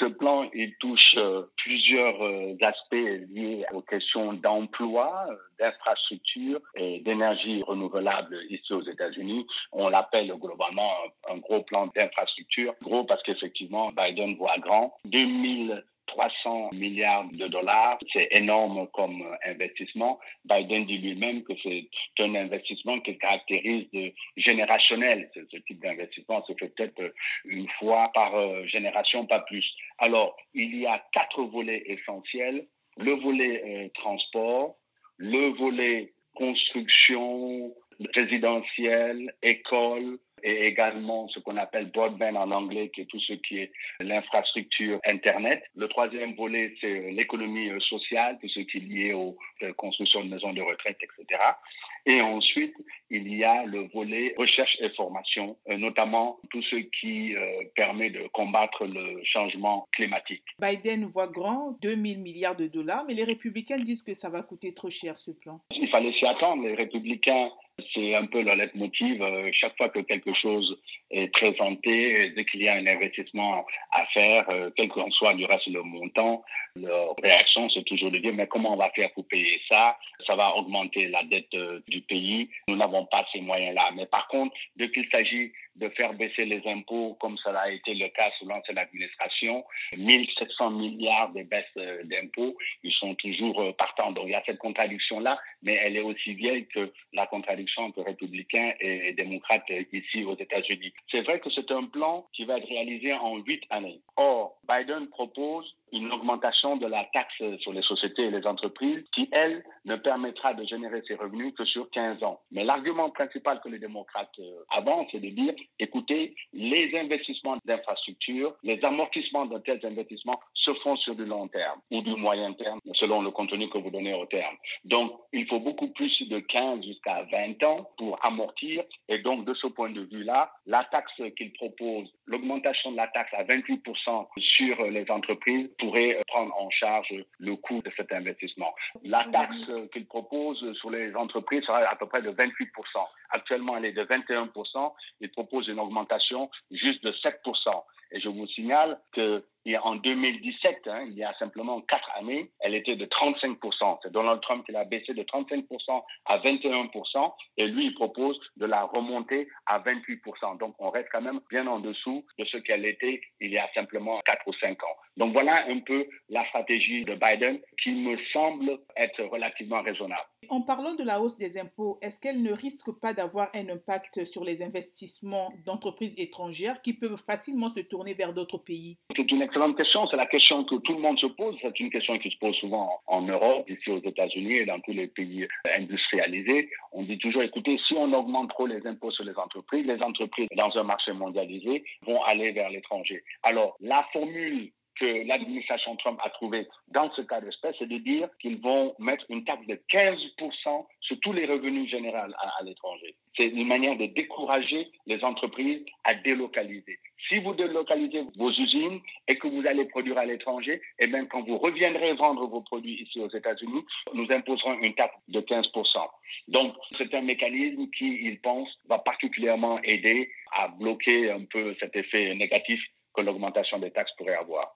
Ce plan, il touche euh, plusieurs euh, aspects liés aux questions d'emploi, d'infrastructure et d'énergie renouvelable ici aux États-Unis. On l'appelle globalement un, gros plan d'infrastructure. Gros parce qu'effectivement, Biden voit grand. 2000 300 milliards de dollars. C'est énorme comme investissement. Biden dit lui-même que c'est un investissement qui caractérise de générationnel. Ce type d'investissement se fait peut-être une fois par euh, génération, pas plus. Alors, il y a quatre volets essentiels. Le volet euh, transport, le volet construction résidentielle, école, et également ce qu'on appelle broadband en anglais, qui est tout ce qui est l'infrastructure Internet. Le troisième volet, c'est l'économie euh, sociale, tout ce qui est lié aux euh, constructions de maisons de retraite, etc. Et ensuite, il y a le volet recherche et formation, euh, notamment tout ce qui permet de combattre le changement climatique. Biden voit grand, 2000 milliards de dollars, mais les républicains disent que ça va coûter trop cher ce plan. Il fallait s'y attendre. Les républicains c'est un peu le leitmotiv. Chaque fois que quelque chose est présenté, dès qu'il y a un investissement à faire, euh, quel qu'en soit du reste le montant, leur réaction, c'est toujours de dire, mais comment on va faire pour payer ça? Ça va augmenter la dette euh, du pays. Nous n'avons pas ces moyens-là. Mais par contre, dès qu'il s'agit de faire baisser les impôts, comme cela a été le cas sous l'ancienne administration, 1700 milliards de baisses d'impôts, ils sont toujours partants. Donc il y a cette contradiction-là, mais elle est aussi vieille que la contradiction entre républicains et démocrates ici aux États-Unis. C'est vrai que c'est un plan qui va être réalisé en huit années. Or, Biden propose une augmentation de la taxe sur les sociétés et les entreprises qui, elle, ne permettra de générer ses revenus que sur 15 ans. Mais l'argument principal que les démocrates euh, avancent, c'est de dire, écoutez, les investissements d'infrastructures, les amortissements de tels investissements se font sur du long terme ou du moyen terme, selon le contenu que vous donnez au terme. Donc, il faut beaucoup plus de 15 jusqu'à 20 ans pour amortir. Et donc, de ce point de vue-là, la taxe qu'il propose, l'augmentation de la taxe à 28% sur les entreprises pourrait prendre en charge le coût de cet investissement. La taxe qu'il propose sur les entreprises sera à peu près de 28%. Actuellement, elle est de 21%. Il propose une augmentation juste de 7%. Et je vous signale que en 2017, hein, il y a simplement quatre années, elle était de 35%. C'est Donald Trump qui l'a baissé de 35% à 21%. Et lui, il propose de la remonter à 28%. Donc, on reste quand même bien en dessous de ce qu'elle était il y a simplement 4 ou 5 ans. Donc, voilà un peu la stratégie de Biden qui me semble être relativement raisonnable. En parlant de la hausse des impôts, est-ce qu'elle ne risque pas d'avoir un impact sur les investissements d'entreprises étrangères qui peuvent facilement se tourner vers d'autres pays? C'est une excellente question. C'est la question que tout le monde se pose. C'est une question qui se pose souvent en Europe, ici aux États-Unis et dans tous les pays industrialisés. On dit toujours, écoutez, si on augmente trop les impôts sur les entreprises, les entreprises dans un marché mondialisé vont aller vers l'étranger. Alors, la formule que l'administration Trump a trouvé dans ce cas d'espèce, c'est de dire qu'ils vont mettre une taxe de 15% sur tous les revenus généraux à, l'étranger. C'est une manière de décourager les entreprises à délocaliser. Si vous délocalisez vos usines et que vous allez produire à l'étranger, et eh bien, quand vous reviendrez vendre vos produits ici aux États-Unis, nous imposerons une taxe de 15%. Donc, c'est un mécanisme qui, ils pensent, va particulièrement aider à bloquer un peu cet effet négatif que l'augmentation des taxes pourrait avoir.